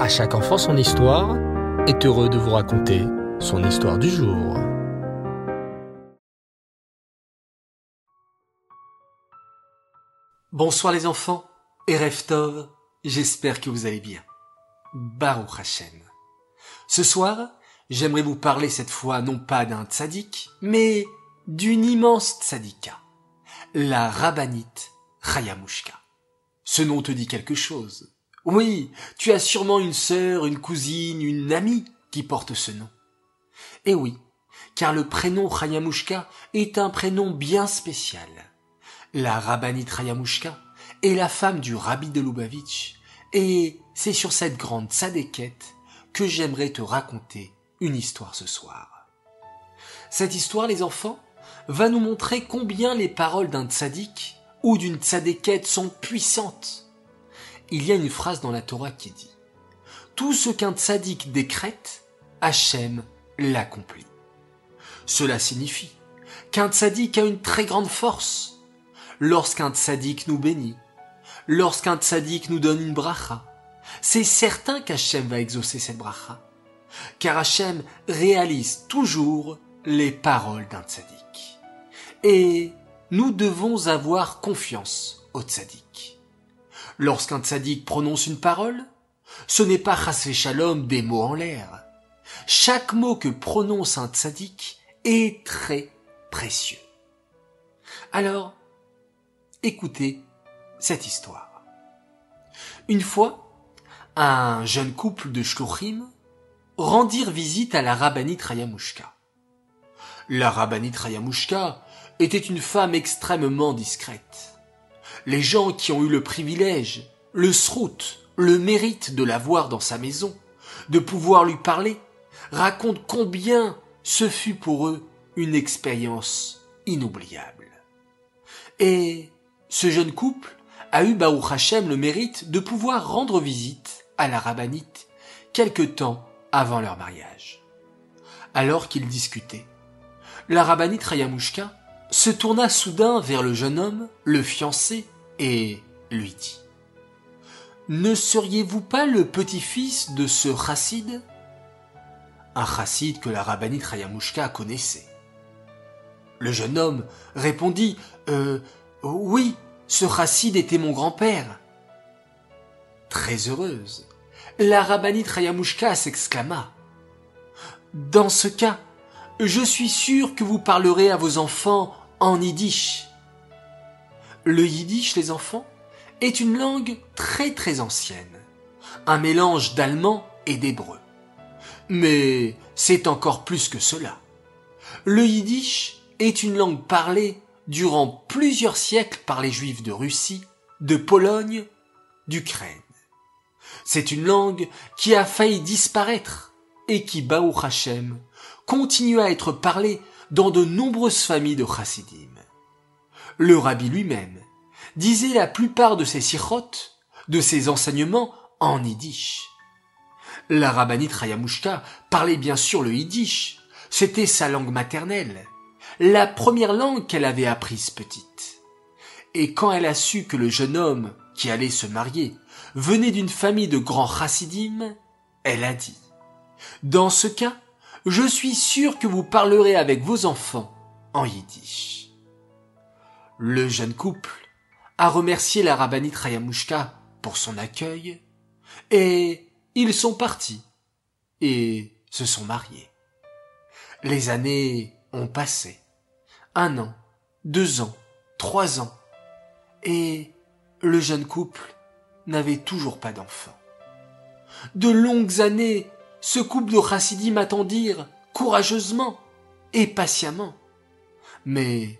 À chaque enfant son histoire est heureux de vous raconter son histoire du jour. Bonsoir les enfants et Reftov, j'espère que vous allez bien. Baruch Hashem. Ce soir, j'aimerais vous parler cette fois non pas d'un tzaddik, mais d'une immense tzadika, la rabbinite Chayamushka. Ce nom te dit quelque chose. Oui, tu as sûrement une sœur, une cousine, une amie qui porte ce nom. Et oui, car le prénom Chayamushka est un prénom bien spécial. La rabbinite Chayamushka est la femme du rabbi de Lubavitch, et c'est sur cette grande sadéquette que j'aimerais te raconter une histoire ce soir. Cette histoire, les enfants, va nous montrer combien les paroles d'un tzaddik ou d'une tzadékette sont puissantes. Il y a une phrase dans la Torah qui dit Tout ce qu'un tzaddik décrète, Hachem l'accomplit. Cela signifie qu'un tzaddik a une très grande force. Lorsqu'un tzaddik nous bénit, lorsqu'un tzaddik nous donne une bracha, c'est certain qu'Hachem va exaucer cette bracha. Car Hachem réalise toujours les paroles d'un tzaddik. Et nous devons avoir confiance au tzaddik. Lorsqu'un tzaddik prononce une parole, ce n'est pas chasvé shalom des mots en l'air. Chaque mot que prononce un tzaddik est très précieux. Alors, écoutez cette histoire. Une fois, un jeune couple de shluchim rendirent visite à la rabbinite Rayamushka. La rabbinite Rayamushka était une femme extrêmement discrète. Les gens qui ont eu le privilège, le srout, le mérite de la voir dans sa maison, de pouvoir lui parler, racontent combien ce fut pour eux une expérience inoubliable. Et ce jeune couple a eu Baruch Hashem le mérite de pouvoir rendre visite à la rabbinite quelque temps avant leur mariage. Alors qu'ils discutaient, la rabbinite Rayamushka se tourna soudain vers le jeune homme, le fiancé, et lui dit Ne seriez-vous pas le petit-fils de ce chassid Un chassid que la rabbinite Rayamushka connaissait. Le jeune homme répondit Euh, oui, ce chassid était mon grand-père. Très heureuse, la rabbinite Rayamushka s'exclama Dans ce cas, je suis sûr que vous parlerez à vos enfants en yiddish. Le yiddish, les enfants, est une langue très très ancienne, un mélange d'allemand et d'hébreu. Mais c'est encore plus que cela. Le yiddish est une langue parlée durant plusieurs siècles par les juifs de Russie, de Pologne, d'Ukraine. C'est une langue qui a failli disparaître et qui, Baou Hashem, continue à être parlée dans de nombreuses familles de chassidim. Le rabbi lui-même disait la plupart de ses sirotes, de ses enseignements en yiddish. La rabbinite Rayamushka parlait bien sûr le yiddish, c'était sa langue maternelle, la première langue qu'elle avait apprise petite. Et quand elle a su que le jeune homme qui allait se marier venait d'une famille de grands chassidim, elle a dit, dans ce cas, je suis sûr que vous parlerez avec vos enfants en yiddish. Le jeune couple a remercié la rabbinite Rayamushka pour son accueil et ils sont partis et se sont mariés. Les années ont passé. Un an, deux ans, trois ans et le jeune couple n'avait toujours pas d'enfant. De longues années ce couple de chassidim attendirent courageusement et patiemment. Mais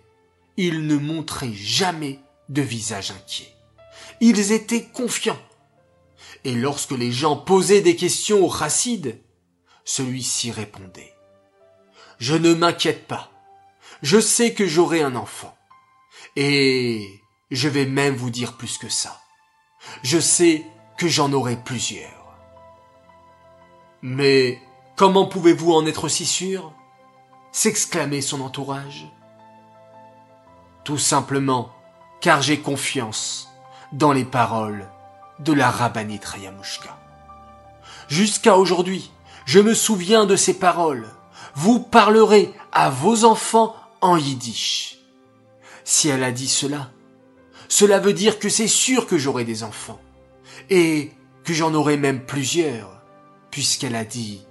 ils ne montraient jamais de visage inquiet. Ils étaient confiants. Et lorsque les gens posaient des questions au chassid, celui-ci répondait. Je ne m'inquiète pas. Je sais que j'aurai un enfant. Et je vais même vous dire plus que ça. Je sais que j'en aurai plusieurs. Mais comment pouvez-vous en être si sûr? S'exclamait son entourage. Tout simplement car j'ai confiance dans les paroles de la rabbinite Rayamushka. Jusqu'à aujourd'hui, je me souviens de ces paroles. Vous parlerez à vos enfants en yiddish. Si elle a dit cela, cela veut dire que c'est sûr que j'aurai des enfants. Et que j'en aurai même plusieurs, puisqu'elle a dit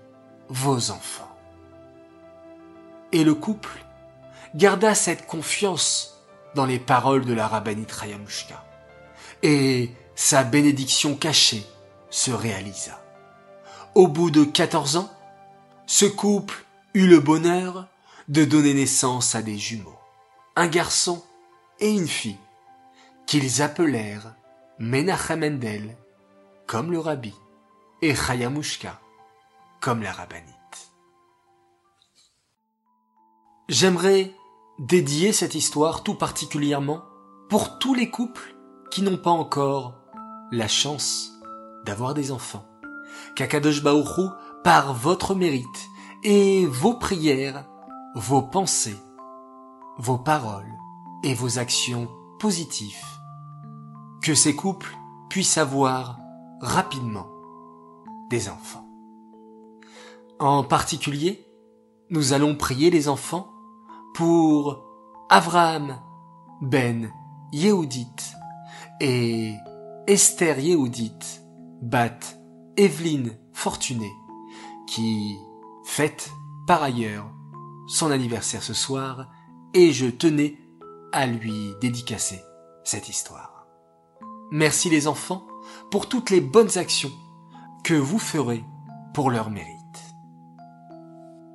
vos enfants. Et le couple garda cette confiance dans les paroles de la rabbinite Rayamushka. Et sa bénédiction cachée se réalisa. Au bout de 14 ans, ce couple eut le bonheur de donner naissance à des jumeaux, un garçon et une fille, qu'ils appelèrent Menachem Mendel, comme le rabbi, et Chayamushka, comme la rabbinite. J'aimerais dédier cette histoire tout particulièrement pour tous les couples qui n'ont pas encore la chance d'avoir des enfants. Kakadosh Baoru, par votre mérite et vos prières, vos pensées, vos paroles et vos actions positives, que ces couples puissent avoir rapidement des enfants. En particulier, nous allons prier les enfants pour Avraham ben Yehudit et Esther Yehudit bat Evelyne Fortuné qui fête par ailleurs son anniversaire ce soir et je tenais à lui dédicacer cette histoire. Merci les enfants pour toutes les bonnes actions que vous ferez pour leur mérite.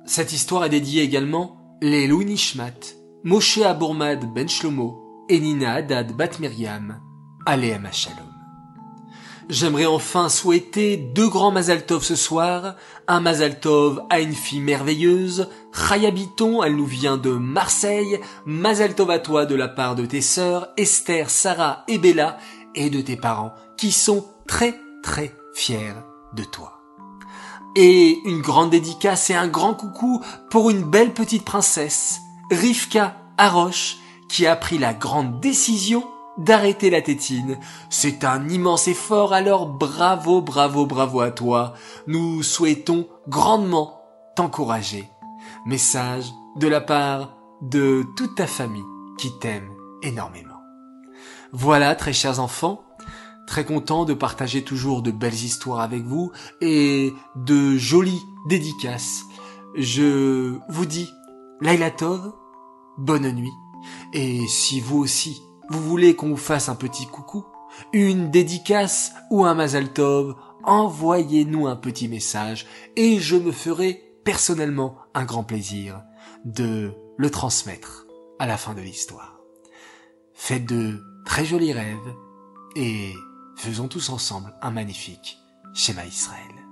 Cette histoire est dédiée également les Louis Nishmat, Moshe Abourmad Ben Shlomo et Nina Haddad Bat Miriam, Shalom. J'aimerais enfin souhaiter deux grands Mazaltov ce soir. Un Mazaltov à une fille merveilleuse. Chayabiton, elle nous vient de Marseille. Mazaltov à toi de la part de tes sœurs, Esther, Sarah et Bella, et de tes parents, qui sont très très fiers de toi. Et une grande dédicace et un grand coucou pour une belle petite princesse, Rivka Aroche, qui a pris la grande décision d'arrêter la tétine. C'est un immense effort, alors bravo, bravo, bravo à toi. Nous souhaitons grandement t'encourager. Message de la part de toute ta famille qui t'aime énormément. Voilà, très chers enfants, très content de partager toujours de belles histoires avec vous et de jolies dédicaces. Je vous dis, Laila Tov, bonne nuit. Et si vous aussi, vous voulez qu'on vous fasse un petit coucou, une dédicace ou un Mazal Tov, envoyez-nous un petit message et je me ferai personnellement un grand plaisir de le transmettre à la fin de l'histoire. Faites de très jolis rêves et faisons tous ensemble un magnifique schéma Israël.